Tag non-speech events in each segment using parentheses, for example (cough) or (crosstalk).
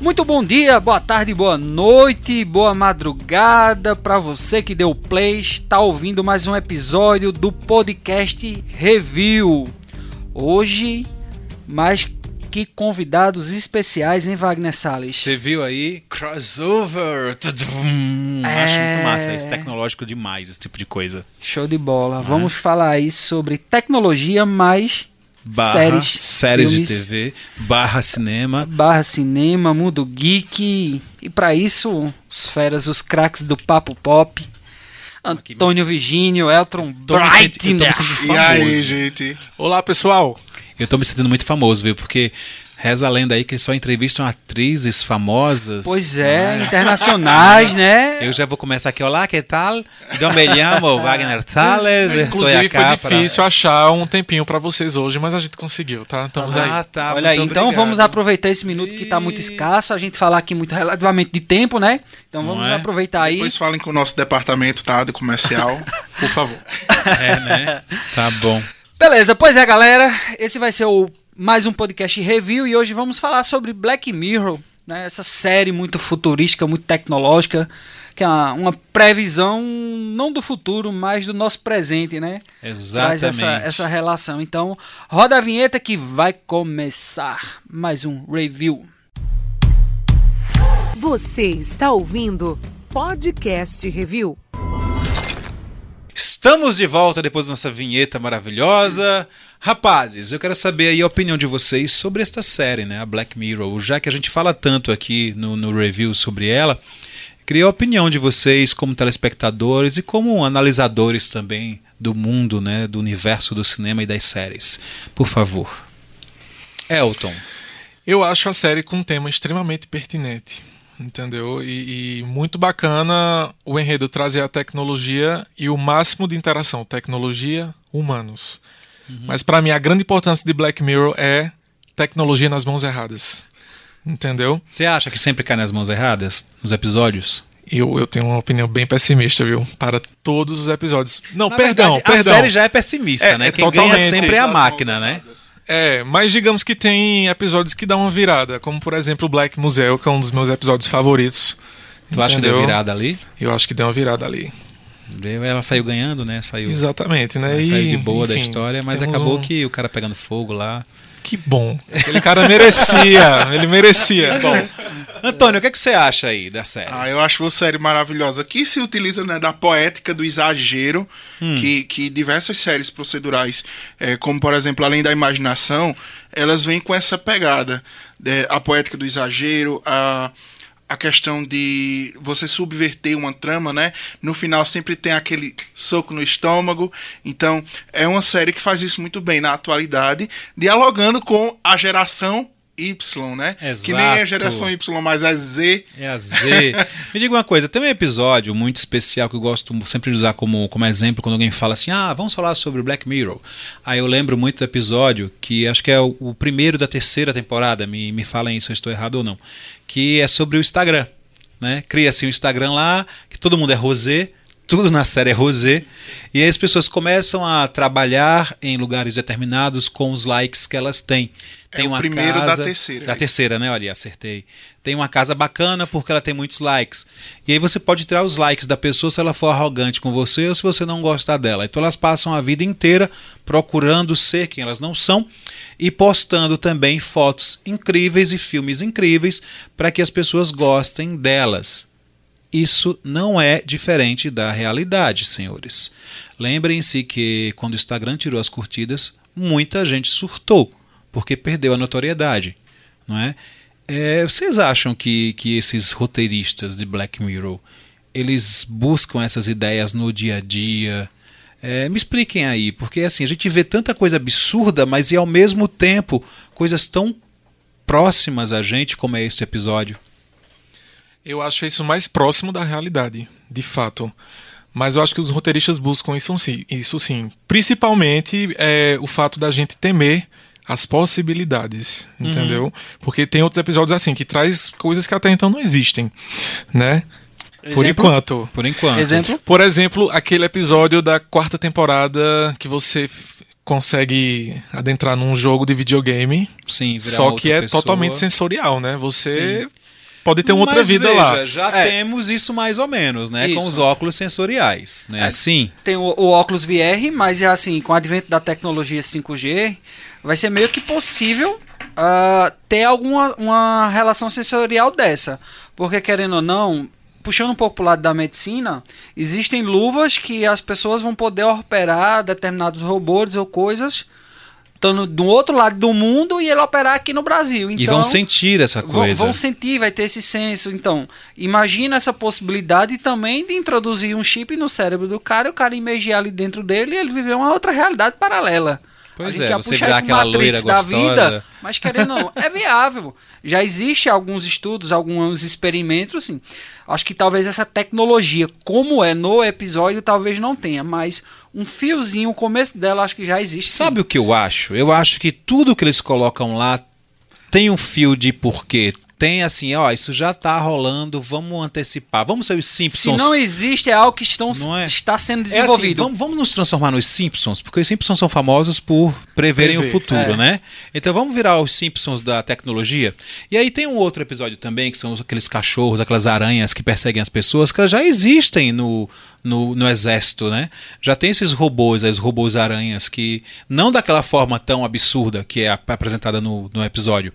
Muito bom dia, boa tarde, boa noite, boa madrugada para você que deu play, está ouvindo mais um episódio do podcast Review. Hoje, mais que convidados especiais, hein, Wagner Salles? Você viu aí? Crossover! É. Acho muito massa isso, tecnológico demais, esse tipo de coisa. Show de bola. Vamos falar aí sobre tecnologia, mais Barra, séries, séries de filmes, TV, barra cinema. barra cinema, mundo geek. E para isso, os feras, os craques do Papo Pop. Antônio Virgínio, Elton sentindo E aí, gente? Olá, pessoal. Eu tô me sentindo muito famoso, viu? Porque reza a lenda aí que só entrevistam atrizes famosas. Pois é, internacionais, (laughs) né? Eu já vou começar aqui. Olá, que tal? Eu me chamo (laughs) Wagner estou Inclusive, foi para- difícil achar um tempinho pra vocês hoje, mas a gente conseguiu, tá? Estamos aí. Ah, tá. Olha aí, então obrigado. vamos aproveitar esse minuto que tá muito escasso, a gente falar aqui muito relativamente de tempo, né? Então vamos é? aproveitar aí. Depois falem com o nosso departamento, tá? Do comercial. (laughs) Por favor. É, né? Tá bom. Beleza, pois é, galera. Esse vai ser o mais um podcast review e hoje vamos falar sobre Black Mirror, né? Essa série muito futurística, muito tecnológica, que é uma, uma previsão não do futuro, mas do nosso presente, né? Traz Exatamente. essa, essa relação. Então, roda a vinheta que vai começar mais um review. Você está ouvindo Podcast Review. Estamos de volta depois da nossa vinheta maravilhosa. Rapazes, eu quero saber aí a opinião de vocês sobre esta série, né? A Black Mirror. Já que a gente fala tanto aqui no, no review sobre ela, queria a opinião de vocês como telespectadores e como analisadores também do mundo, né? Do universo do cinema e das séries. Por favor. Elton. Eu acho a série com um tema extremamente pertinente, entendeu? E, e muito bacana o enredo trazer a tecnologia e o máximo de interação tecnologia humanos. Mas pra mim a grande importância de Black Mirror é tecnologia nas mãos erradas, entendeu? Você acha que sempre cai nas mãos erradas nos episódios? Eu, eu tenho uma opinião bem pessimista, viu? Para todos os episódios. Não, Na perdão, verdade, perdão. A série já é pessimista, É, né? é Quem ganha totalmente. sempre é a máquina, né? É, mas digamos que tem episódios que dão uma virada, como por exemplo o Black Museu, que é um dos meus episódios favoritos. Tu acha que deu Entendeu? virada ali? Eu acho que deu uma virada ali. Ela saiu ganhando, né? Saiu, Exatamente, né? E, saiu de boa da enfim, história, mas acabou um- que o cara pegando fogo lá. Que bom. Aquele cara merecia, (laughs) ele merecia. Bom, Antônio, o que, é que você acha aí da série? Ah, eu acho uma série maravilhosa. Que se utiliza né, da poética do exagero, que, que diversas séries procedurais, eh, como por exemplo, Além da Imaginação, elas vêm com essa pegada. né, a poética do exagero, a, a questão de você subverter uma trama, né? No final sempre tem aquele soco no estômago. Então, é uma série que faz isso muito bem na atualidade, dialogando com a geração Y, né? Que nem é a Exato. geração Y, mas é Z. É a Z. Me diga uma coisa, tem um episódio muito especial que eu gosto sempre de usar como, como exemplo quando alguém fala assim: ah, vamos falar sobre Black Mirror. Aí eu lembro muito do episódio, que acho que é o, o primeiro da terceira temporada, me, me falem se eu estou errado ou não, que é sobre o Instagram. Né? Cria-se um Instagram lá, que todo mundo é rosé, tudo na série é rosé, e aí as pessoas começam a trabalhar em lugares determinados com os likes que elas têm. É o primeiro da terceira, Da isso. terceira, né? Olha, acertei. Tem uma casa bacana porque ela tem muitos likes. E aí você pode tirar os likes da pessoa se ela for arrogante com você ou se você não gostar dela. Então elas passam a vida inteira procurando ser quem elas não são e postando também fotos incríveis e filmes incríveis para que as pessoas gostem delas. Isso não é diferente da realidade, senhores. Lembrem-se que quando o Instagram tirou as curtidas, muita gente surtou, porque perdeu a notoriedade. Não é? É, vocês acham que, que esses roteiristas de Black Mirror eles buscam essas ideias no dia a dia? É, me expliquem aí, porque assim, a gente vê tanta coisa absurda, mas e ao mesmo tempo coisas tão próximas a gente como é esse episódio. eu acho isso mais próximo da realidade, de fato. Mas eu acho que os roteiristas buscam isso sim. Isso sim. Principalmente é, o fato da gente temer as possibilidades, entendeu? Porque tem outros episódios assim que traz coisas que até então não existem, né? Por Exemplo? enquanto. Por enquanto. Exemplo? Por exemplo, aquele episódio da quarta temporada que você consegue adentrar num jogo de videogame, Sim, virar só outra que é pessoa. totalmente sensorial, né? Você pode ter uma outra Mas vida veja, lá. Já É. temos isso mais ou menos, né? Com Isso. os óculos sensoriais, né? É. Assim. Tem o, o óculos VR, mas é assim, com o advento da tecnologia 5G, vai ser meio que possível ah, ter alguma uma relação sensorial dessa. Porque, querendo ou não, puxando um pouco pro lado da medicina, existem luvas que as pessoas vão poder operar determinados robôs ou coisas estando do outro lado do mundo e ele operar aqui no Brasil. e Então, vão sentir essa Vão, coisa. vão sentir, vai ter esse senso. Então, imagina essa possibilidade também de introduzir um chip no cérebro do cara, e o cara imergir ali dentro dele e ele viver uma outra realidade paralela. Pois a gente é, já você puxa virar aquela Matrix da gostosa. vida, mas querendo ou não, é viável. Já existe alguns estudos, alguns experimentos, assim. Acho que talvez essa tecnologia, como é no episódio, talvez não tenha, mas um fiozinho, o começo dela, acho que já existe. sim. Sabe o que eu acho? Eu acho que tudo que eles colocam lá tem um fio de porquê. Tem assim, ó, isso já tá rolando, vamos antecipar. Vamos ser os Se Simpsons. não existe, é algo que estão, Não é? está sendo É assim, desenvolvido. vamos, vamos nos transformar nos Simpsons, porque os Simpsons são famosos por preverem Prever, o futuro, é. né? Então vamos virar os Simpsons da tecnologia. E aí tem um outro episódio também, que são aqueles cachorros, aquelas aranhas que perseguem as pessoas, que elas já existem no, no, no exército, né? Já tem esses robôs, os robôs aranhas, que não daquela forma tão absurda que é ap- apresentada no, no episódio.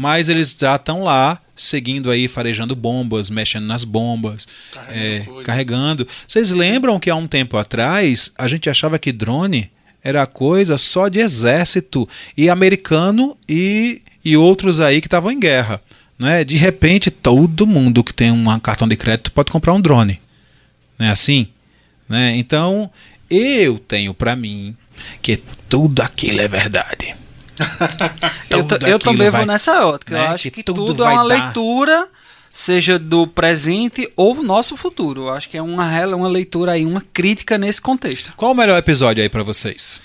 Mas eles já estão lá, seguindo aí, farejando bombas, mexendo nas bombas, é, coisas. carregando. Vocês lembram que há um tempo atrás a gente achava que drone era coisa só de exército e americano e, e outros aí que estavam em guerra. Né? De repente, todo mundo que tem um cartão de crédito pode comprar um drone. Não é assim? Né? Então, eu tenho pra mim que tudo aquilo é verdade. Eu, eu também vai- vou nessa ótica. né, Eu acho que que, tudo tudo, é uma dar. leitura, seja do presente ou do nosso futuro. Eu acho que é uma, uma leitura aí, uma crítica nesse contexto. Qual o melhor episódio aí pra vocês?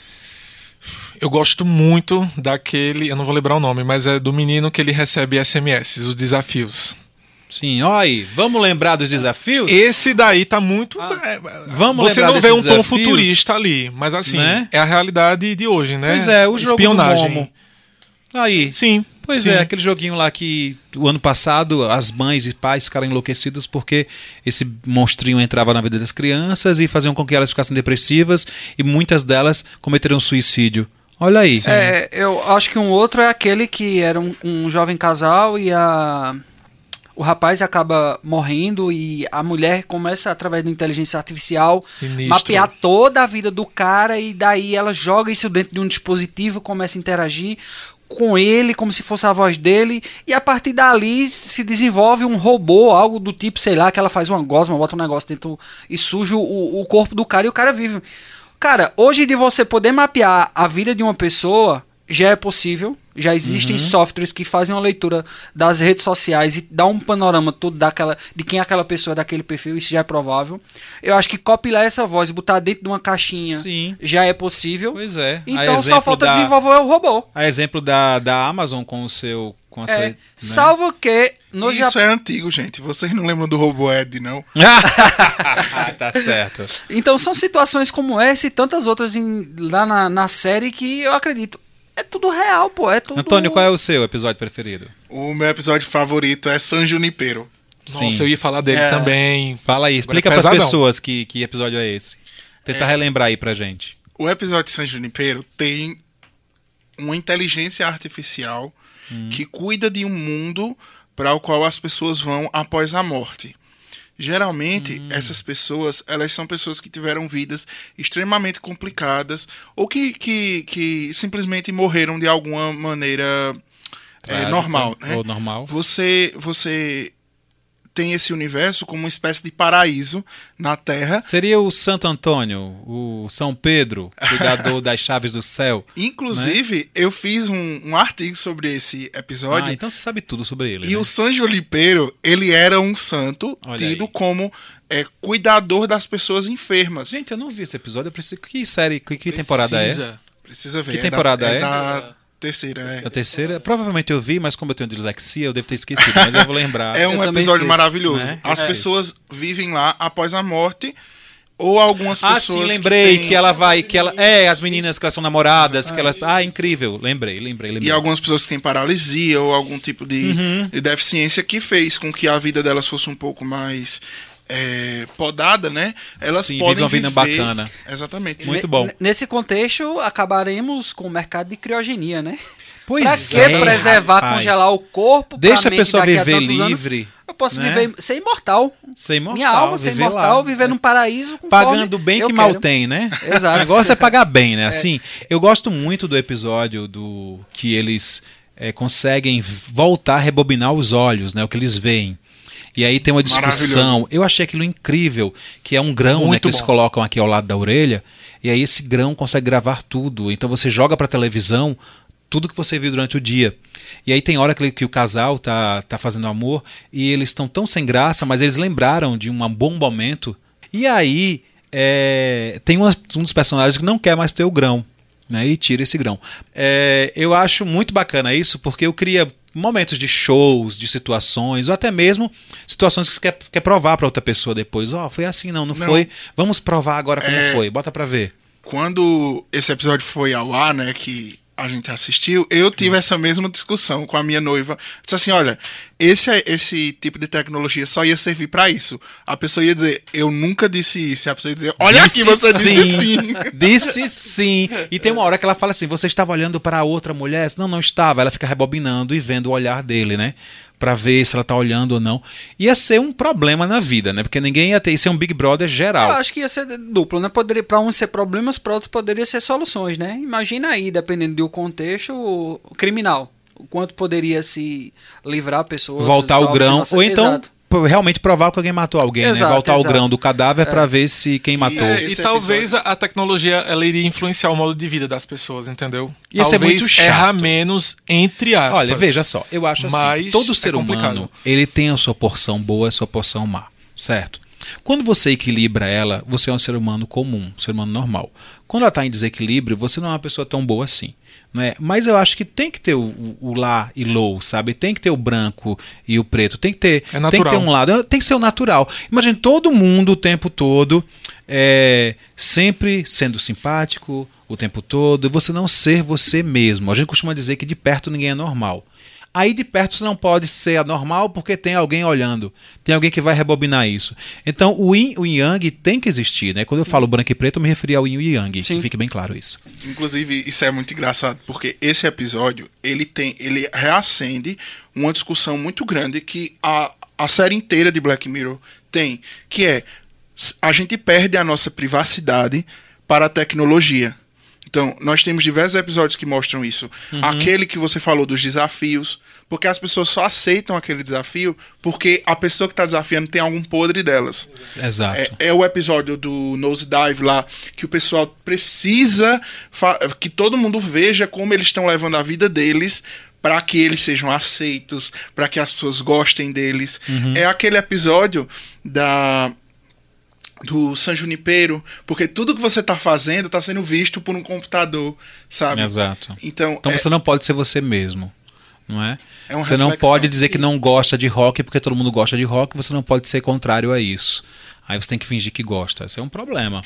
Eu gosto muito daquele, eu não vou lembrar o nome, mas é do menino que ele recebe SMS, os desafios. Sim, ó aí, vamos lembrar dos desafios? Esse daí tá muito. é, Vamos Você não vê um desses tom desafios? futurista ali, mas assim, Né? é a realidade de hoje, né? Pois é, o jogo Espionagem. do Momo. Aí, Sim. Pois sim. é, aquele joguinho lá que o ano passado as mães e pais ficaram enlouquecidos porque esse monstrinho entrava na vida das crianças e faziam com que elas ficassem depressivas e muitas delas cometeram suicídio. Olha aí. É, eu acho que um outro é aquele que era um, um jovem casal e a o rapaz acaba morrendo e a mulher começa através da inteligência artificial Sinistro. mapear toda a vida do cara e daí ela joga isso dentro de um dispositivo, começa a interagir com ele como se fosse a voz dele e a partir dali se desenvolve um robô, algo do tipo, sei lá, que ela faz uma gosma, bota um negócio dentro e suja o, o corpo do cara e o cara vive. Cara, hoje de você poder mapear a vida de uma pessoa já é possível. Já existem softwares que fazem uma leitura das redes sociais e dá um panorama todo daquela, de quem é aquela pessoa daquele perfil, isso já é provável. Eu acho que copilar essa voz e botar dentro de uma caixinha Sim. já é possível. Pois é. Então só falta da- desenvolver o robô. A exemplo da, da Amazon com o seu. Com a sua, É, né? Salvo que no Isso Japão. é antigo, gente. Vocês não lembram do robô Ed, não? (laughs) tá certo. Então são situações como essa e tantas outras em- lá na, na série que eu acredito. É tudo real, pô. É tudo. Antônio, qual é o seu episódio preferido? O meu episódio favorito é San Junipero. Nossa, Sim. eu ia falar dele É. também. Fala aí, explica é para as pessoas que, que episódio é esse. Tenta relembrar aí pra gente. O episódio de San Junipero tem uma inteligência artificial que cuida de um mundo para o qual as pessoas vão após a morte. Geralmente, essas pessoas, elas são pessoas que tiveram vidas extremamente complicadas ou que, que, que simplesmente morreram de alguma maneira é, normal. Né? Ou normal. Você, você tem esse universo como uma espécie de paraíso na Terra. Seria o Santo Antônio, o São Pedro, (laughs) cuidador das chaves do céu. Inclusive, eu fiz um, um artigo sobre esse episódio. Ah, então você sabe tudo sobre ele. E né? o San Junipero, ele era um santo Olha tido aí. como é, cuidador das pessoas enfermas. Gente, eu não vi esse episódio. Eu preciso... Que série, que, que temporada é? Precisa. Ver. Que é temporada da, é? da terceira, é. A terceira? Provavelmente eu vi, mas como eu tenho dislexia, eu devo ter esquecido, mas eu vou lembrar. (laughs) É um também episódio maravilhoso. né? As É. pessoas vivem lá após a morte Ou algumas Ah, pessoas. sim, lembrei têm- que, ela vai, que ela é as meninas que elas são namoradas, que elas, ah, incrível, lembrei, lembrei, lembrei. E algumas pessoas que têm paralisia ou algum tipo de, Uhum. de deficiência que fez com que a vida delas fosse um pouco mais é, podada, né? Elas Sim, podem vive uma vida viver- bacana. Exatamente. Muito bom. n- Nesse contexto, acabaremos com o mercado de criogenia, né? Pois pra que é, preservar, rapaz. congelar o corpo? pra Deixa a pessoa daqui a viver tantos anos? livre, eu posso né? viver, ser imortal. Ser imortal, Minha alma ser viver imortal, lá. viver num paraíso Pagando bem que mal quero. tem, né? (laughs) Exato. O negócio é pagar bem, né? Assim, eu gosto muito do episódio do que eles é, conseguem voltar a rebobinar os olhos, né? O que eles veem. E aí tem uma discussão. Eu achei aquilo incrível, que é um grão né, que eles bom. colocam aqui ao lado da orelha, e aí esse grão consegue gravar tudo. Então você joga pra televisão tudo que você viu durante o dia. E aí tem hora que, que o casal tá, tá fazendo amor e eles estão tão sem graça, mas eles lembraram de um bom momento. E aí é, tem uma- um dos personagens que não quer mais ter o grão. Né, e tira esse grão. É, eu acho muito bacana isso, porque eu cria momentos de shows, de situações, ou até mesmo situações que você quer, quer provar para outra pessoa depois. Ó, foi assim, não, não, Não. foi. Vamos provar agora como É. foi. Bota pra ver. Quando esse episódio foi ao ar, né, que a gente assistiu, eu tive essa mesma discussão com a minha noiva. Disse assim, olha, esse, esse tipo de tecnologia só ia servir pra isso. A pessoa ia dizer, eu nunca disse isso. E a pessoa ia dizer, olha Disse aqui, você disse sim. (laughs) Disse sim. E tem uma hora que ela fala assim: você estava olhando para outra mulher? Não, não estava. Ela fica rebobinando e vendo o olhar dele, né? Pra ver se ela tá olhando ou não. Ia ser um problema na vida, né? Porque ninguém ia ter. Isso é um Big Brother Eu geral. acho que ia ser duplo, né? Poderia, para uns ser problemas, para outros poderia ser soluções, né? Imagina aí, dependendo do contexto, o criminal. O quanto poderia se livrar a pessoa. Voltar o salvo de grão. nossa- Ou então. Exato. Realmente provar que alguém matou alguém, né? Exato, Voltar o exato. grão do cadáver pra ver se quem matou. É, E esse talvez a, a tecnologia ela iria influenciar o modo de vida das pessoas, entendeu? Ia ser talvez muito chato. errar menos, entre aspas. Olha, veja só, eu acho assim, todo é ser complicado. humano, ele tem a sua porção boa e a sua porção má, certo? Quando você equilibra ela, você é um ser humano comum, um ser humano normal. Quando ela está em desequilíbrio, você não é uma pessoa tão boa assim. Né? Mas eu acho que tem que ter o, o- lá e low, sabe? Tem que ter o branco e o preto. Tem que ter, É tem que ter um lado. Tem que ser o natural. Imagine todo mundo o tempo todo é, sempre sendo simpático o tempo todo, e você não ser você mesmo. A gente costuma dizer que de perto ninguém é normal. Aí de perto você não pode ser anormal porque tem alguém olhando, tem alguém que vai rebobinar isso. Então o yin, o yang tem que existir, né? Quando eu falo branco e preto, eu me referi ao yin e yang, Sim. que fique bem claro isso. Inclusive, isso é muito engraçado, porque esse episódio, ele tem, ele reacende uma discussão muito grande que a, a série inteira de Black Mirror tem, que é a gente perde a nossa privacidade para a tecnologia. Então, nós temos diversos episódios que mostram isso. Aquele que você falou dos desafios, porque as pessoas só aceitam aquele desafio porque a pessoa que está desafiando tem algum podre delas. Exato. É, é o episódio do Nose Dive lá, que o pessoal precisa que todo mundo veja como eles estão levando a vida deles para que eles sejam aceitos, para que as pessoas gostem deles. É aquele episódio da do San Junipero, porque tudo que você tá fazendo tá sendo visto por um computador, sabe? Exato. Então, Então é- você não pode ser você mesmo, não é? É você não pode dizer que não gosta de rock porque todo mundo gosta de rock, você não pode ser contrário a isso. Aí você tem que fingir que gosta. Esse é um problema.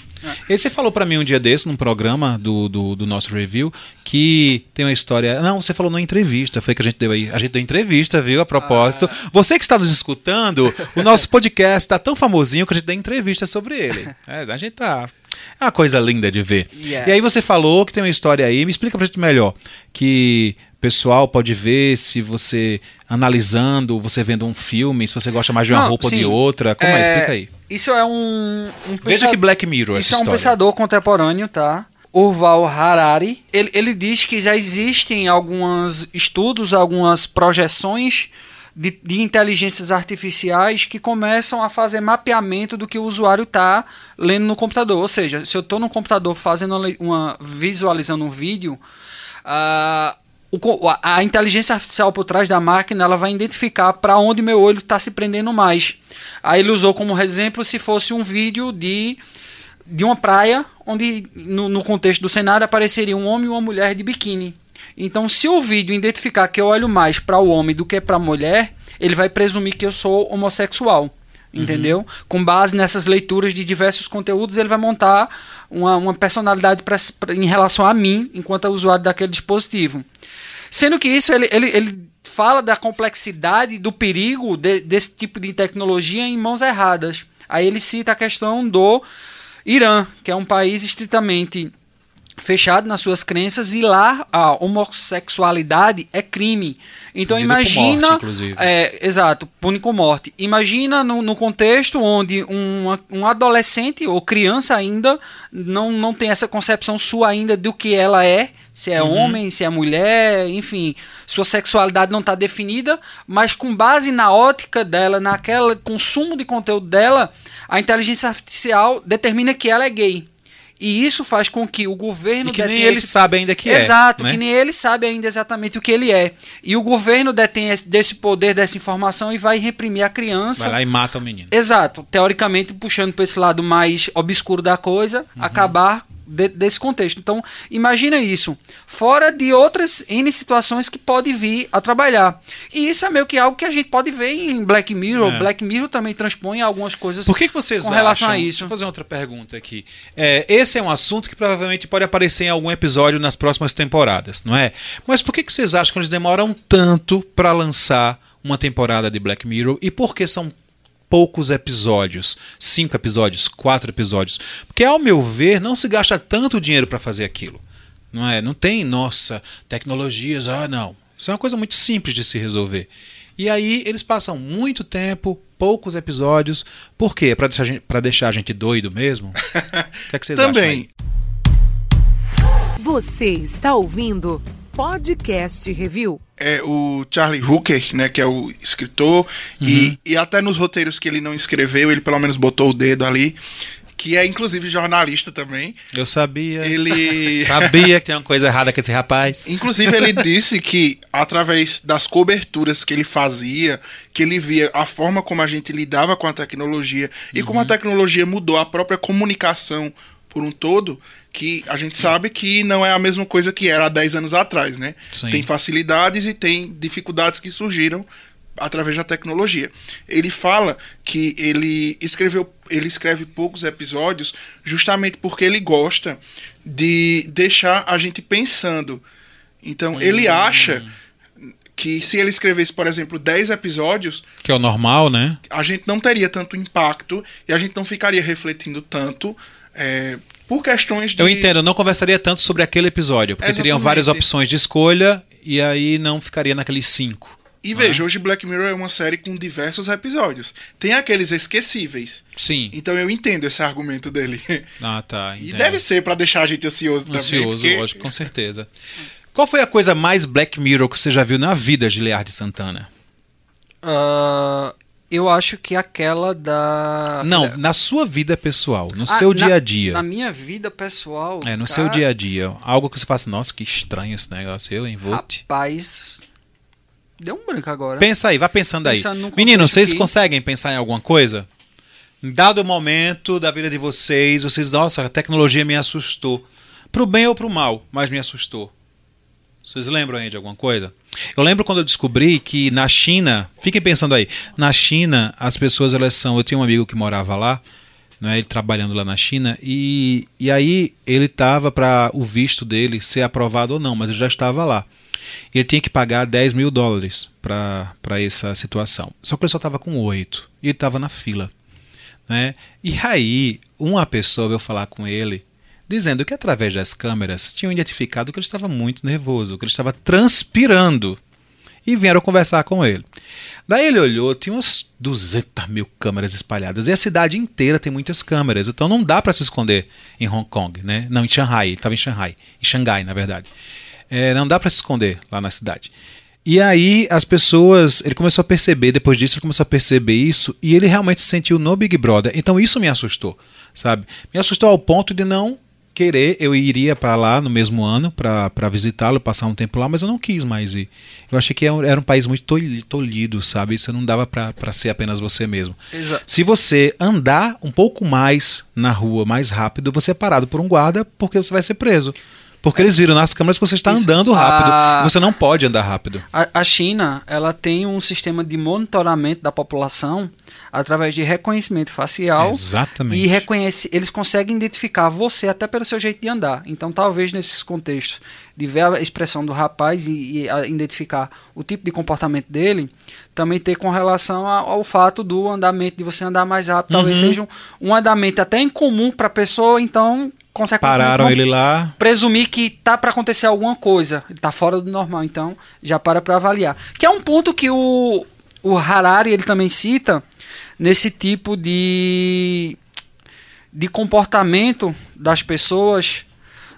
E você falou pra mim um dia desse, num programa do, do, do nosso review, que tem uma história. Não, você falou numa entrevista. Foi que a gente deu aí. A gente deu entrevista, viu? A propósito. Você que está nos escutando, o nosso podcast tá tão famosinho que a gente deu entrevista sobre ele. É, a gente tá. É uma coisa linda de ver. Yes. E aí você falou que tem uma história aí. Me explica pra gente melhor. Que o pessoal pode ver se você analisando, você vendo um filme, se você gosta mais de uma Não, roupa ou de outra. Como é? É, Explica aí. Isso é um, um Veja pensa- que Black Mirror Isso essa é um história. pensador contemporâneo, tá? Urval Harari. Ele, ele diz que já existem alguns estudos, algumas projeções de, de inteligências artificiais que começam a fazer mapeamento do que o usuário está lendo no computador. Ou seja, se eu estou no computador fazendo uma, uma- visualizando um vídeo, ah, o a, a inteligência artificial por trás da máquina ela vai identificar para onde meu olho está se prendendo mais. Aí ele usou como exemplo se fosse um vídeo de de uma praia onde no, no contexto do cenário apareceria um homem e uma mulher de biquíni. Então, se o vídeo identificar que eu olho mais para o homem do que para a mulher, ele vai presumir que eu sou homossexual. entendeu? Com base nessas leituras de diversos conteúdos, ele vai montar uma, uma personalidade pra, pra- em relação a mim, enquanto usuário daquele dispositivo. Sendo que isso, ele, ele, ele fala da complexidade, do perigo de- desse tipo de tecnologia em mãos erradas. Aí ele cita a questão do Irã, que é um país estritamente fechado nas suas crenças e lá a homossexualidade é crime. Então Punida com imagina, morte, inclusive. é, exato, pune com morte. Imagina no, no contexto onde uma- um adolescente ou criança ainda não, não tem essa concepção sua ainda do que ela é, se é homem, se é mulher, enfim, sua sexualidade não está definida, mas com base na ótica dela, naquele consumo de conteúdo dela, a inteligência artificial determina que ela é gay. E isso faz com que o governo E que nem ele esse sabe ainda que é. Exato, né? que nem ele sabe ainda exatamente o que ele é. E o governo detém esse- desse poder, dessa informação e vai reprimir a criança. Vai lá e mata o menino. Exato, teoricamente puxando para esse lado mais obscuro da coisa, Uhum. acabar de- desse contexto. Então, imagina isso, fora de outras N situações que pode vir a trabalhar. E isso é meio que algo que a gente pode ver em Black Mirror. É. Black Mirror também transpõe algumas coisas Por que, que vocês com relação acham? a isso. Eu fazer outra pergunta aqui. É, esse é um assunto que provavelmente pode aparecer em algum episódio nas próximas temporadas, não é? Mas por que, que vocês acham que eles demoram tanto para lançar uma temporada de Black Mirror e por que são poucos episódios? Cinco episódios, quatro episódios? Porque, ao meu ver, não se gasta tanto dinheiro para fazer aquilo. Não é? Não tem, nossa, tecnologias, ah, não. Isso é uma coisa muito simples de se resolver. E aí eles passam muito tempo, poucos episódios. Por quê? Pra deixar, a gente- pra deixar a gente doido mesmo? (laughs) O que, é que vocês acham? aí? Também. Você está ouvindo Podcast Review. é o Charlie Hooker, né, que é o escritor, e, e até nos roteiros que ele não escreveu, ele pelo menos botou o dedo ali, que é inclusive jornalista também. Eu sabia. Ele. (laughs) Sabia que tem uma coisa errada com esse rapaz. Inclusive, ele (laughs) disse que através das coberturas que ele fazia, que ele via a forma como a gente lidava com a tecnologia e como a tecnologia mudou a própria comunicação por um todo, que a gente sabe que não é a mesma coisa que era há 10 anos atrás, né? Sim. Tem facilidades e tem dificuldades que surgiram através da tecnologia. Ele fala que ele escreveu, ele escreve poucos episódios justamente porque ele gosta de deixar a gente pensando. Então, ele acha que se ele escrevesse, por exemplo, 10 episódios, Que é o normal, né? a gente não teria tanto impacto e a gente não ficaria refletindo tanto é, por questões de Eu entendo, eu não conversaria tanto sobre aquele episódio, porque teriam Exatamente. várias opções de escolha e aí não ficaria naqueles cinco. E veja, hoje Black Mirror é uma série com diversos episódios. Tem aqueles esquecíveis. Sim. Então eu entendo esse argumento dele. (laughs) Ah, tá. E entendo. deve ser pra deixar a gente ansioso, também. Ansioso, porque- lógico, com certeza. Qual foi a coisa mais Black Mirror que você já viu na vida, Giliard Santana? Ah, eu acho que aquela da. Não, na sua vida pessoal, no Ah, seu na- dia a dia. Na minha vida pessoal. É, no cara, seu dia a dia. Algo que você passa, nossa, que estranho esse negócio, eu, hein. Rapaz. Deu um branco agora. Pensa aí, vá pensando aí. Num Meninos, contexto vocês que- conseguem pensar em alguma coisa? Em dado momento da vida de vocês, vocês, nossa, a tecnologia me assustou. Pro bem ou pro mal, mas me assustou. Vocês lembram aí de alguma coisa? Eu lembro quando eu descobri que na China, fiquem pensando aí, na China as pessoas elas são, eu tinha um amigo que morava lá, né, ele trabalhando lá na China e, e aí ele estava para o visto dele ser aprovado ou não, mas ele já estava lá. Ele tinha que pagar 10 mil dólares para essa situação. Só que ele só estava com 8 e ele estava na fila. Né? E aí, uma pessoa veio falar com ele, dizendo que através das câmeras tinham identificado que ele estava muito nervoso, que ele estava transpirando. E vieram conversar com ele. Daí ele olhou, tinha umas 200 mil câmeras espalhadas. E a cidade inteira tem muitas câmeras. Então não dá para se esconder em Hong Kong, né? Não, em Shanghai. Ele estava em Shanghai. Em Xangai, na verdade. É, não dá para se esconder lá na cidade. E aí as pessoas, ele começou a perceber, depois disso ele começou a perceber isso e ele realmente se sentiu no Big Brother. Então isso me assustou, sabe? Me assustou ao ponto de não querer, eu iria para lá no mesmo ano para visitá-lo, passar um tempo lá, mas eu não quis mais ir. Eu achei que era um- era um país muito tolhi- tolhido, sabe? Isso não dava para ser apenas você mesmo. Exa- Se você andar um pouco mais na rua, mais rápido, você é parado por um guarda porque você vai ser preso. Porque eles viram nas câmeras que você está Isso. andando rápido. Ah. Você não pode andar rápido. A, a China, ela tem um sistema de monitoramento da população através de reconhecimento facial. Exatamente. E reconhece, eles conseguem identificar você até pelo seu jeito de andar. Então, talvez nesses contextos, de ver a expressão do rapaz e, e a- identificar o tipo de comportamento dele, também ter com relação a- ao fato do andamento, de você andar mais rápido. Talvez Uhum. seja um, um andamento até incomum para a pessoa, então, consequentemente, Pararam ele lá. presumir que tá para acontecer alguma coisa, ele tá fora do normal, então já para para avaliar. Que é um ponto que o, o Harari ele também cita nesse tipo de de comportamento das pessoas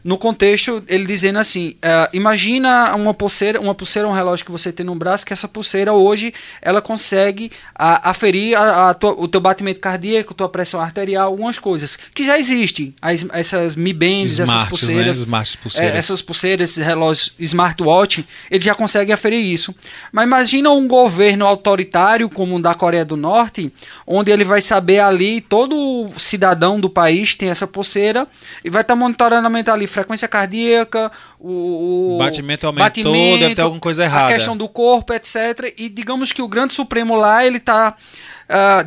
no contexto ele dizendo assim eh, imagina uma pulseira uma pulseira um relógio que você tem no braço que essa pulseira hoje ela consegue a- aferir a, a tua- o teu batimento cardíaco tua pressão arterial algumas coisas que já existem as, essas Mi Bands essas Smarts, pulseiras né? Smart pulseiras. é, essas pulseiras, esses relógios smartwatch, ele já consegue aferir isso. Mas imagina um governo autoritário como o da Coreia do Norte, onde ele vai saber ali, todo cidadão do país tem essa pulseira e vai estar monitorando ali frequência cardíaca, o, o Batimento aumentou, deve ter alguma coisa errada. A questão do corpo, etc. E digamos que o grande supremo lá, ele está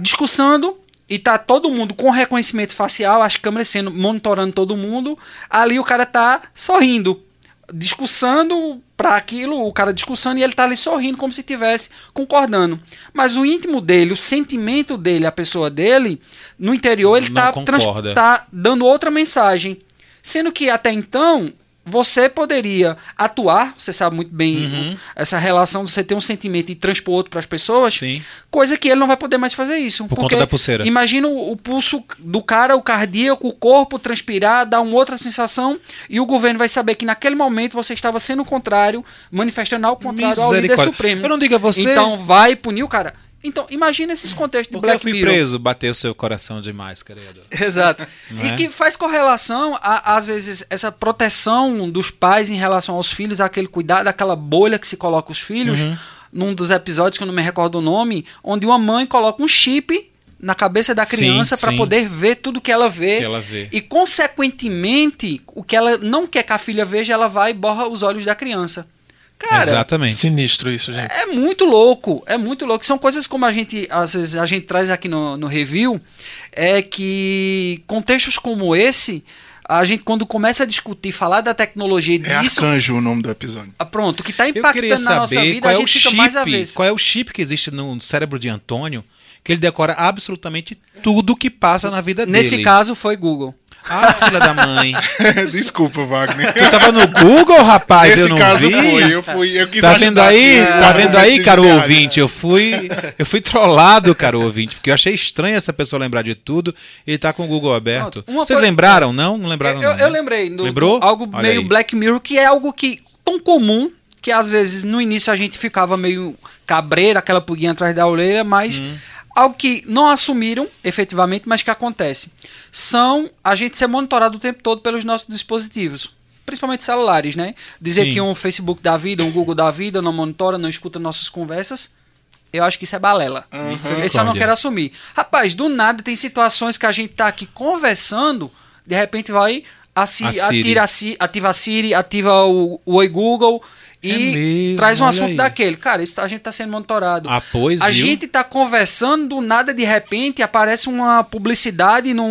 discussando e tá todo mundo com reconhecimento facial, as câmeras sendo monitorando todo mundo. Ali o cara tá sorrindo, discussando para aquilo, o cara discussando e ele tá ali sorrindo como se estivesse concordando. Mas o íntimo dele, o sentimento dele, a pessoa dele, no interior ele Não tá, concorda. tá dando outra mensagem. Sendo que até então você poderia atuar, você sabe muito bem Uhum. essa relação de você ter um sentimento e transpor outro para as pessoas, Sim. coisa que ele não vai poder mais fazer isso. Por porque conta da pulseira. Imagina o, o pulso do cara, o cardíaco, o corpo transpirar, dar uma outra sensação e o governo vai saber que naquele momento você estava sendo o contrário, manifestando ao contrário ao líder supremo. Eu não digo a você. Então vai punir o cara. Então, imagina esses contextos de Porque eu Black fui Mirror. preso, bateu o seu coração demais, querido. (laughs) Exato. Não e é? que faz correlação, a- às vezes, essa proteção dos pais em relação aos filhos, aquele cuidado, aquela bolha que se coloca os filhos. Uhum. Num dos episódios, que eu não me recordo o nome, onde uma mãe coloca um chip na cabeça da criança para poder ver tudo que ela vê. Que ela vê. E, consequentemente, o que ela não quer que a filha veja, ela vai e borra os olhos da criança. Cara, Exatamente. Sinistro isso, gente. é muito louco, é muito louco. São coisas como a gente, às vezes, a gente traz aqui no, no review, é que contextos como esse, a gente quando começa a discutir, falar da tecnologia É disso, arcanjo o nome do episódio. ah, pronto, que está impactando na nossa vida, qual a é o gente fica mais chip, avesso. qual é o chip que existe no cérebro de Antônio, que ele decora absolutamente tudo que passa na vida Nesse dele. caso foi Google. Ah, filha da mãe. (laughs) Desculpa, Wagner. Tu tava no Google, rapaz, eu Esse não caso vi. foi, eu fui, eu quis Tá vendo aí? Tá né, vendo aí, caro competitividade. ouvinte? Eu fui, eu fui trollado, caro ouvinte, porque eu achei estranho essa pessoa lembrar de tudo. Ele tá com o Google aberto. Uma Vocês coisa- lembraram? Não? Não lembraram eu, não, eu né? lembrei. do- Lembrou? do- algo Olha meio aí. Black Mirror, que é algo que tão comum que às vezes no início a gente ficava meio cabreiro, aquela pulguinha atrás da orelha, mas Hum. Algo que não assumiram efetivamente, mas que acontece. São a gente ser monitorado o tempo todo pelos nossos dispositivos. Principalmente celulares, né? Dizer Sim. que um Facebook da vida, um Google da vida não monitora, não escuta nossas conversas. Eu acho que isso é balela. Uhum. Eu só não Misericórdia. quero assumir. Rapaz, do nada tem situações que a gente tá aqui conversando, de repente vai, a Siri, A Siri. atira a ativa a Siri, ativa o, o Oi Google e É mesmo, traz um assunto aí. daquele. Cara, isso, a gente tá sendo monitorado. Ah, pois, a viu? gente tá conversando, do nada, de repente, aparece uma publicidade no,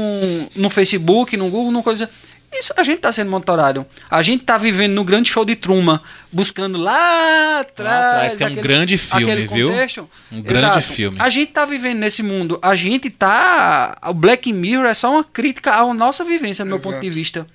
no Facebook, no Google, numa coisa. Isso a gente tá sendo monitorado. A gente tá vivendo no grande show de Truman, buscando lá atrás. atrás, que é um grande filme, aquele viu? contexto. Um grande filme. A gente tá vivendo nesse mundo. A gente tá. O Black Mirror é só uma crítica à nossa vivência, do meu Exato. ponto de vista.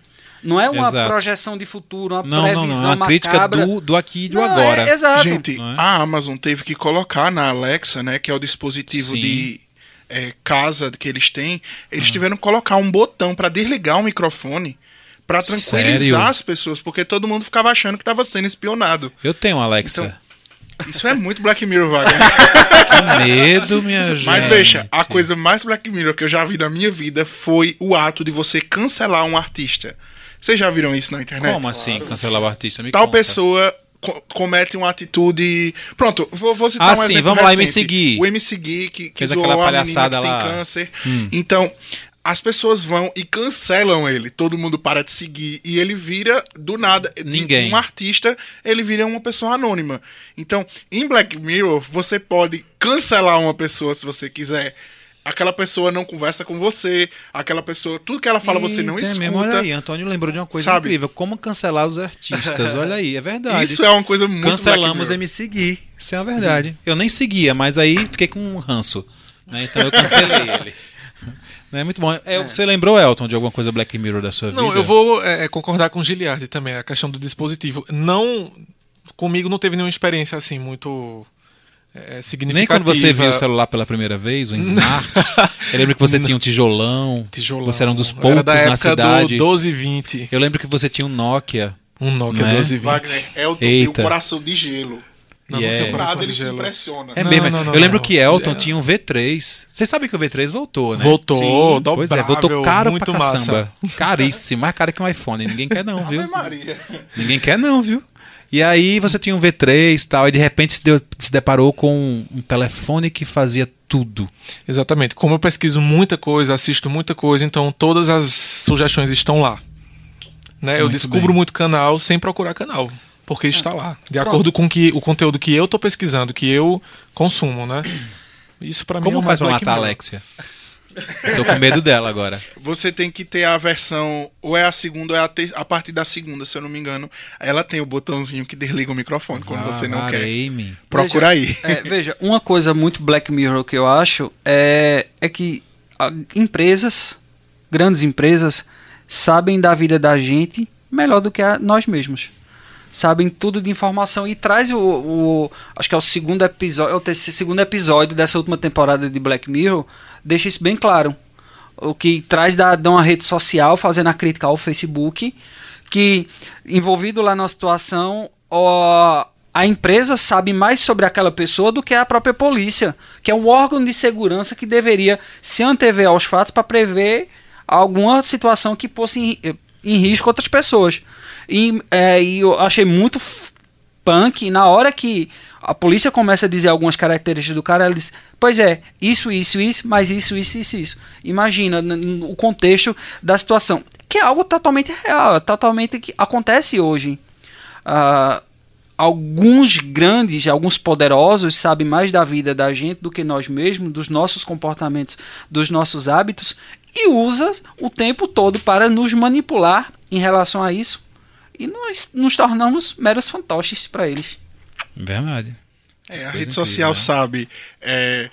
Não é uma Exato. projeção de futuro, uma Não, previsão não, não. É uma crítica macabra. do, do aqui e do Não, agora. É, exato. Gente, é? a Amazon teve que colocar na Alexa, né, que é o dispositivo Sim. de é, casa que eles têm, eles Ah. tiveram que colocar um botão para desligar o microfone para tranquilizar Sério? as pessoas, porque todo mundo ficava achando que estava sendo espionado. Eu tenho, Alexa. Então, Isso é muito Black Mirror, Wagner. (laughs) Que medo, minha gente. Mas veja, a coisa mais Black Mirror que eu já vi na minha vida foi o ato de você cancelar um artista. Vocês já viram isso na internet? Como assim, cancelar o artista? Me Tal conta. pessoa co- comete uma atitude. Pronto, vou, vou citar Ah, um sim, exemplo vamos lá, recente. MC Gui. O MC Gui, que, que Fez zoou aquela palhaçada menina que lá. tem câncer. Hum. Então, as pessoas vão e cancelam ele. Todo mundo para de seguir. E ele vira, do nada, Ninguém. um artista, ele vira uma pessoa anônima. Então, em Black Mirror, você pode cancelar uma pessoa se você quiser. Aquela pessoa não conversa com você, aquela pessoa, tudo que ela fala você não Eita, é escuta. mesmo, olha aí, Antônio lembrou de uma coisa Sabe? incrível. Como cancelar os artistas. Olha aí, é verdade. Isso é uma coisa muito Cancelamos é me seguir. Isso é uma verdade. Eu nem seguia, mas aí fiquei com um ranço. né? Então eu cancelei (laughs) ele. (laughs) É muito bom. É, Você lembrou, Elton, de alguma coisa Black Mirror da sua Não, vida? eu vou é, é, concordar com o Giliardi também, a questão do dispositivo. Não. Comigo não teve nenhuma experiência assim muito é, Nem significativa. quando você viu o celular pela primeira vez, um Smart. (laughs) eu lembro que você tinha um tijolão. Tijolão. Você era um dos Era poucos na cidade. do 1220. Eu lembro que você tinha um Nokia. Um Nokia Né? 1220. Wagner, Elton tem o Eita. coração de gelo. Não, E não é- tem Nada ele se impressiona. É Não, mesmo. não, não, eu lembro não. que Elton É. tinha um V3. Vocês sabem que o V3 voltou, né? Voltou, Sim. dobrável, Pois é, voltou caro muito pra massa. caçamba. Caríssimo, mais caro que um iPhone. Ninguém quer não, viu? Maria. Ninguém quer não, viu? E aí você tinha um V3 e tal, e de repente se, deu- se deparou com um telefone que fazia tudo. Exatamente. Como eu pesquiso muita coisa, assisto muita coisa, então todas as sugestões estão lá. Né? Eu descubro bem. muito canal sem procurar canal. Porque está lá. De acordo com que, o conteúdo que eu estou pesquisando, que eu consumo, né? Isso pra mim Como é faz Black matar a. Alexia? Tô com medo dela agora. Você tem que ter a versão, ou é a segunda, ou é a, ter- a partir da segunda, se eu não me engano. Ela tem o botãozinho que desliga o microfone quando você não quer. Varei-me. Procura aí. É, veja, uma coisa muito Black Mirror que eu acho é, é que ah, empresas, grandes empresas, sabem da vida da gente melhor do que a- nós mesmos. Sabem tudo de informação e traz o, o- acho que é o segundo episódio, é o terceiro, segundo episódio dessa última temporada de Black Mirror, deixa isso bem claro. O que traz da, de uma rede social fazendo a crítica ao Facebook, que envolvido lá na situação, ó, a empresa sabe mais sobre aquela pessoa do que a própria polícia, que é um órgão de segurança que deveria se antever aos fatos para prever alguma situação que fosse em, em risco outras pessoas. E, é, e eu achei muito punk na hora que a polícia começa a dizer algumas características do cara, ela diz: Pois é, isso, isso, isso, mas isso, isso, isso, isso. Imagina o contexto da situação, que é algo totalmente real, é totalmente que acontece hoje. Ah, alguns grandes, alguns poderosos sabem mais da vida da gente do que nós mesmos, dos nossos comportamentos, dos nossos hábitos e usa o tempo todo para nos manipular em relação a isso. E nós nos tornamos meros fantoches para eles. Verdade. É, a rede social né? sabe é,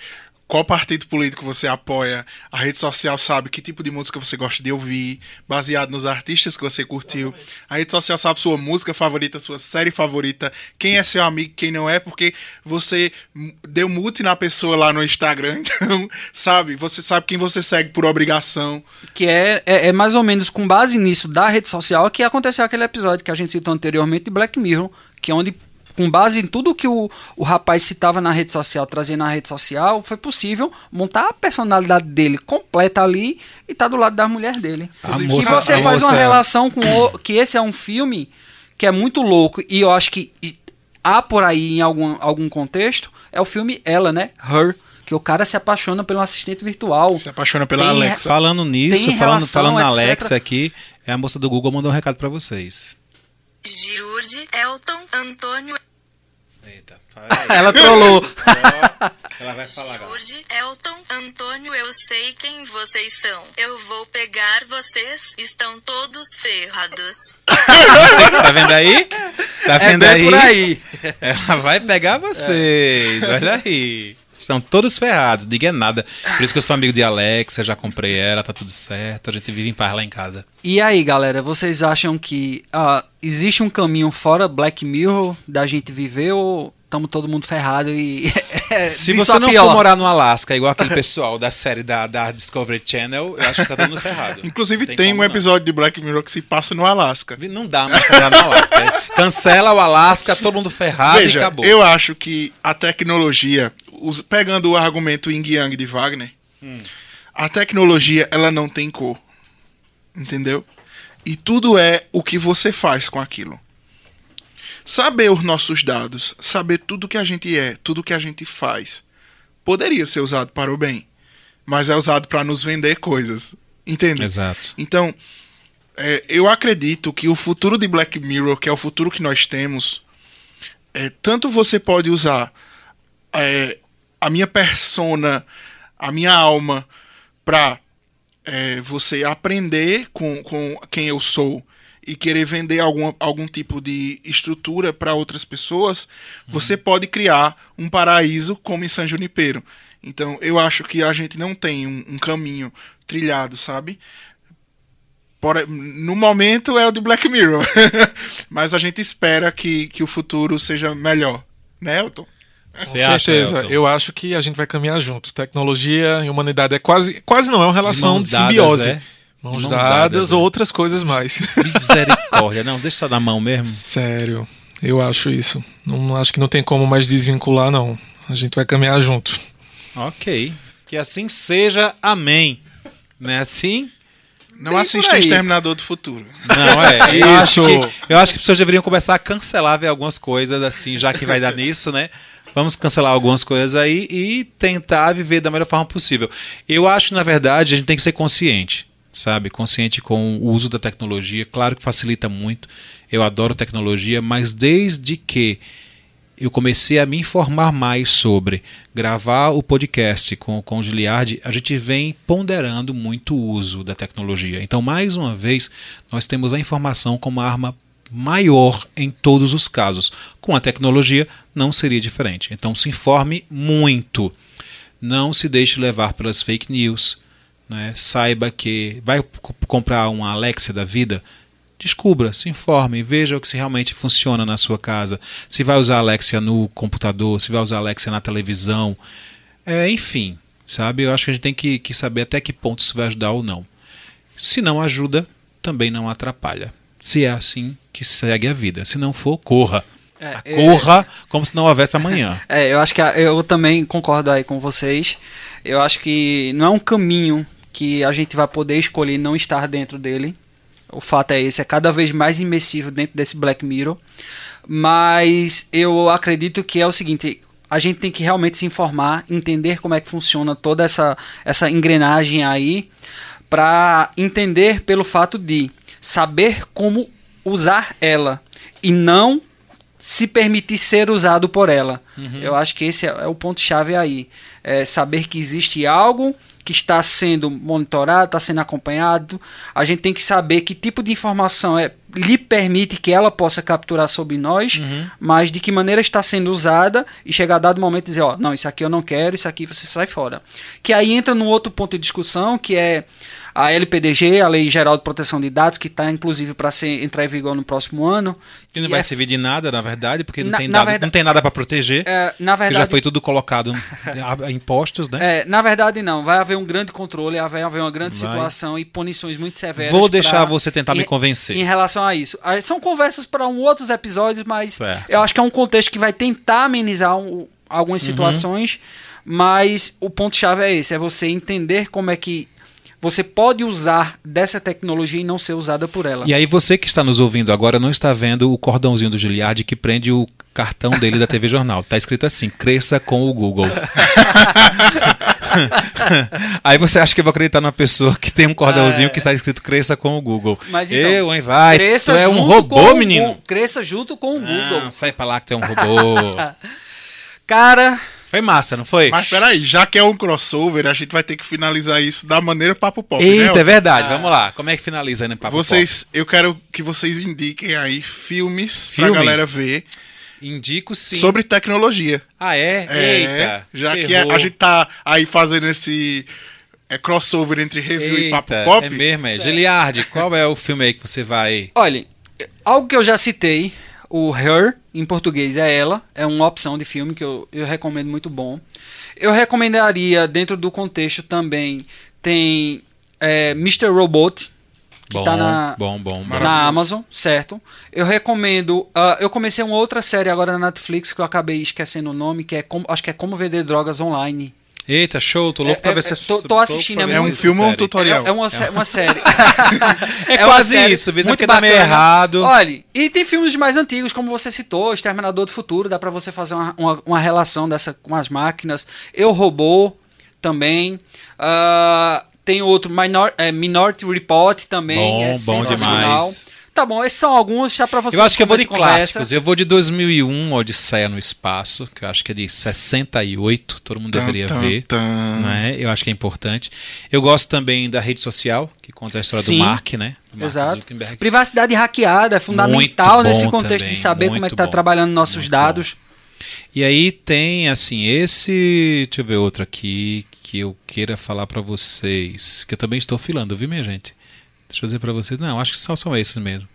qual partido político você apoia, a rede social sabe que tipo de música você gosta de ouvir, baseado nos artistas que você curtiu. A rede social sabe sua música favorita, sua série favorita, quem é seu amigo, quem não é, porque você deu mute na pessoa lá no Instagram, (laughs) então, sabe? Você sabe quem você segue por obrigação. Que é, é, é mais ou menos com base nisso da rede social que aconteceu aquele episódio que a gente citou anteriormente de Black Mirror, que é onde, com base em tudo que o, o rapaz citava na rede social, trazia na rede social, foi possível montar a personalidade dele completa ali e tá do lado da mulher dele. A e moça- você faz uma moça- relação com o, que esse é um filme que é muito louco e eu acho que e- há por aí em algum, algum contexto, é o filme Ela, né? Her. Que o cara se apaixona pelo assistente virtual. Se apaixona pela Tem Alexa. Falando nisso, falando, relação, falando na etc. Alexa aqui, é a moça do Google mandou um recado pra vocês. Girurde, Elton, Antônio, Eita, Ela trollou. (laughs) Ela vai falar agora. Girurde, Elton, Antônio, eu sei quem vocês são. Eu vou pegar vocês, estão todos ferrados. Tá vendo aí? Tá É vendo bem aí? por aí. Ela vai pegar vocês. Olha aí. Estão todos ferrados, diga nada. Por isso que eu sou amigo de Alexa, já comprei ela, tá tudo certo. A gente vive em paz lá em casa. E aí, galera, vocês acham que ah, existe um caminho fora Black Mirror da gente viver ou estamos todo mundo ferrado e (laughs) é, Se você não for morar no Alasca, igual aquele pessoal da série da, da Discovery Channel, eu acho que tá todo mundo ferrado. Inclusive Tem tem, um não. episódio de Black Mirror que se passa no Alasca. Não dá mais morar no Alasca. Cancela o Alasca, todo mundo ferrado e Veja, acabou. eu acho que a tecnologia, us- pegando o argumento Yin Yang de Wagner, Hum. a tecnologia ela não tem cor. Entendeu? E tudo é o que você faz com aquilo. Saber os nossos dados, saber tudo que a gente é, tudo que a gente faz, poderia ser usado para o bem, mas é usado para nos vender coisas. Entende? Exato. Então, é, eu acredito que o futuro de Black Mirror, que é o futuro que nós temos, é, tanto você pode usar é, a minha persona a minha alma para você aprender com, com quem eu sou e querer vender algum, algum tipo de estrutura para outras pessoas, você pode criar um paraíso como em San Junipero. Então, eu acho que a gente não tem um, um caminho trilhado, sabe? Por, no momento é o de Black Mirror, (laughs) mas a gente espera que, que o futuro seja melhor, né, Elton? Com Você acha, certeza. Elton? eu acho que a gente vai caminhar junto. Tecnologia e humanidade é quase. Quase não, é uma relação de dadas, simbiose. é? Mãos, De mãos dadas, dadas, ou é. outras coisas mais. (laughs) Misericórdia. Não, deixa só na mão mesmo. Sério. Eu acho isso. Não acho que não tem como mais desvincular, não. A gente vai caminhar junto. Ok. Que assim seja. Amém. Não é assim? Não Bem assista aí. Exterminador do Futuro. Não, é. (laughs) Eu acho, Isso. que, eu acho que as pessoas deveriam começar a cancelar ver algumas coisas, assim, já que vai dar nisso, né? Vamos cancelar algumas coisas aí e tentar viver da melhor forma possível. Eu acho que, na verdade, a gente tem que ser consciente, sabe? Consciente com o uso da tecnologia. Claro que facilita muito. Eu adoro tecnologia, mas desde que eu comecei a me informar mais sobre gravar o podcast com, com o Giliard, a gente vem ponderando muito o uso da tecnologia. Então, mais uma vez, nós temos a informação como arma maior em todos os casos. Com a tecnologia, não seria diferente. Então, se informe muito. Não se deixe levar pelas fake news. Né? Saiba que vai co- comprar uma Alexa da vida, descubra, se informe, veja o que se realmente funciona na sua casa. Se vai usar Alexia no computador, se vai usar Alexia na televisão. É, enfim, sabe? Eu acho que a gente tem que, que saber até que ponto isso vai ajudar ou não. Se não ajuda, também não atrapalha. Se é assim, que segue a vida. Se não for, corra. É, é- corra como se não houvesse amanhã. (laughs) É, eu acho que a- eu também concordo aí com vocês. Eu acho que não é um caminho que a gente vai poder escolher não estar dentro dele. O fato é esse, é cada vez mais imersivo dentro desse Black Mirror. Mas eu acredito que é o seguinte, a gente tem que realmente se informar, entender como é que funciona toda essa, essa engrenagem aí, para entender pelo fato de saber como usar ela e não se permitir ser usado por ela. Eu acho que esse é, é o ponto-chave aí. É saber que existe algo que está sendo monitorado, está sendo acompanhado. A gente tem que saber que tipo de informação é, lhe permite que ela possa capturar sobre nós, mas de que maneira está sendo usada e chegar a dado momento dizer, ó, não, isso aqui eu não quero, isso aqui você sai fora. Que aí entra num outro ponto de discussão, que é a LPDG, a Lei Geral de Proteção de Dados, que está inclusive para entrar em vigor no próximo ano. Que não vai é- servir de nada, na verdade, porque não, Na- tem, na nada, verdade- não tem nada para proteger. É, na porque verdade, já foi tudo colocado (laughs) a, impostos, né? É, na verdade não, vai haver um grande controle, vai haver uma grande Vai. situação e punições muito severas. Vou deixar pra- você tentar me em- convencer. Em relação a isso. Ah, São conversas para um outros episódios, mas Certo. eu acho que é um contexto que vai tentar amenizar um- algumas Uhum. situações, mas o ponto-chave é esse, é você entender como é que você pode usar dessa tecnologia e não ser usada por ela. E aí você que está nos ouvindo agora não está vendo o cordãozinho do Giliard que prende o cartão dele da TV Jornal. Tá escrito assim: cresça com o Google. (laughs) aí você acha que eu vou acreditar numa pessoa que tem um cordãozinho É. que está escrito cresça com o Google. Mas então, eu, hein, vai. Tu é um robô, menino. Gu- Cresça junto com o Google. Ah, sai pra lá que tu é um robô. (laughs) Cara, foi massa, não foi? Mas peraí, já que é um crossover, a gente vai ter que finalizar isso da maneira papo pop, né? Eita, é Elton? verdade. Vamos lá. Como é que finaliza aí no Papo Vocês, eu quero que vocês indiquem aí filmes, Filmes? pra galera ver Pop? Indico sim. sobre tecnologia. Ah, é? É, Eita. já que ferrou. a gente tá aí fazendo esse é, crossover entre review e papo Eita, pop. É mesmo, é. Giliard, qual é o filme aí que você vai. Olha, algo que eu já citei, o Her, em português é ela, é uma opção de filme que eu, eu recomendo muito bom. Eu recomendaria, dentro do contexto também, tem é, Mr. Robot, que bom, tá na, bom, bom, na Amazon, certo? Eu recomendo. ah, eu comecei uma outra série agora na Netflix que eu acabei esquecendo o nome, que é como, acho que é Como Vender Drogas Online. Eita, show, tô louco É, pra é, ver é, se tô- tô assistindo, ver é É um filme ou um (laughs) série. tutorial? É, é uma, uma série. É, quase série isso, vez muito que dá meio bacana. errado. Olha, e tem filmes mais antigos, como você citou, Exterminador do Futuro, dá pra você fazer uma, uma, uma relação dessa com as máquinas. Eu Robô também. Ah, tem outro, Minor, é, Minority Report também, Bom, é bom sensacional. demais. Tá bom, esses são alguns, já pra você. Eu acho que eu vou de conversa. clássicos. Eu vou de 2001, Odisseia no Espaço, que eu acho que é de 68, todo mundo deveria Tan, ver. tan. Né? Eu acho que é importante. Eu gosto também da rede social, que conta a história Sim. do Mark, né? Do Mark Exato. Zuckerberg. Privacidade hackeada é fundamental nesse bom contexto também, de saber como é que tá bom. trabalhando nossos Muito dados. E aí tem, assim, esse. Deixa eu ver outro aqui que eu queira falar pra vocês. Que eu também estou filando, viu, minha gente? Deixa eu dizer pra vocês. Não, acho que só são esses mesmo.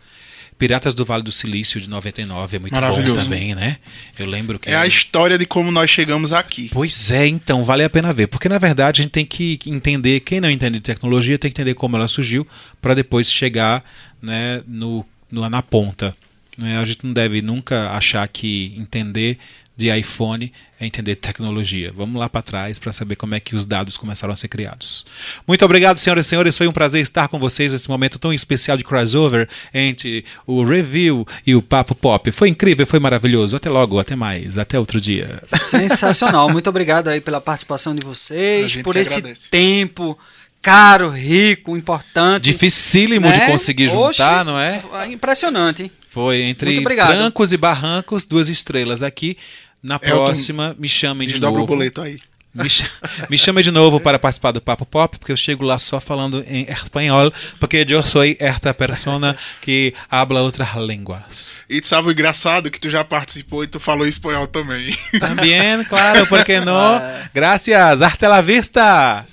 Piratas do Vale do Silício de 99 é muito bom também, né? Eu lembro que. É a história de como nós chegamos aqui. Pois é, então vale a pena ver, porque na verdade a gente tem que entender, quem não entende de tecnologia tem que entender como ela surgiu para depois chegar né, no, no- na ponta. né? A gente não deve nunca achar que entender de iPhone é entender tecnologia. Vamos lá para trás para saber como é que os dados começaram a ser criados. Muito obrigado, senhoras e senhores. Foi um prazer estar com vocês nesse momento tão especial de crossover entre o review e o papo pop. Foi incrível, foi maravilhoso. Até logo, até mais, até outro dia. Sensacional. Muito obrigado aí pela participação de vocês, por esse agradece. tempo caro, rico, importante. Dificílimo de né? conseguir Oxe, juntar, não é? Impressionante. hein? Foi entre trancos e barrancos, duas estrelas aqui. Na Elton, próxima, me chamem de Desdobra o novo. boleto aí. Me, (laughs) me chame de novo para participar do Papo Pop, porque eu chego lá só falando em espanhol, porque eu sou esta persona que habla outras línguas. E tu sabe o engraçado que tu já participou e tu falou espanhol também. Também, (laughs) claro, por que não? Gracias, hasta la vista!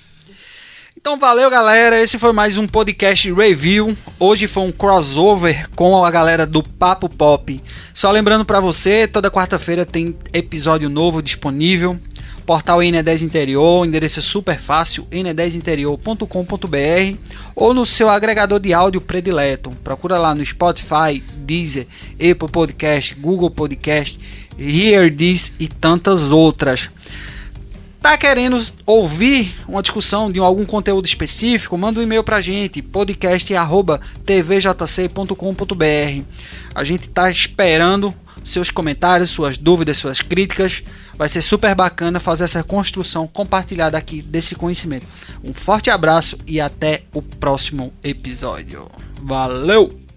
Então valeu, galera. Esse foi mais um podcast review. Hoje foi um crossover com a galera do Papo Pop. Só lembrando pra você, toda quarta-feira tem episódio novo disponível. Portal N10 Interior, endereço super fácil, n10interior.com.br ou no seu agregador de áudio predileto. Procura lá no Spotify, Deezer, Apple Podcast, Google Podcast, Hear This e tantas outras. Tá querendo ouvir uma discussão de algum conteúdo específico? Manda um e-mail pra gente, podcast@tvjc.com.br. A gente tá esperando seus comentários, suas dúvidas, suas críticas. Vai ser super bacana fazer essa construção compartilhada aqui desse conhecimento. Um forte abraço e até o próximo episódio. Valeu!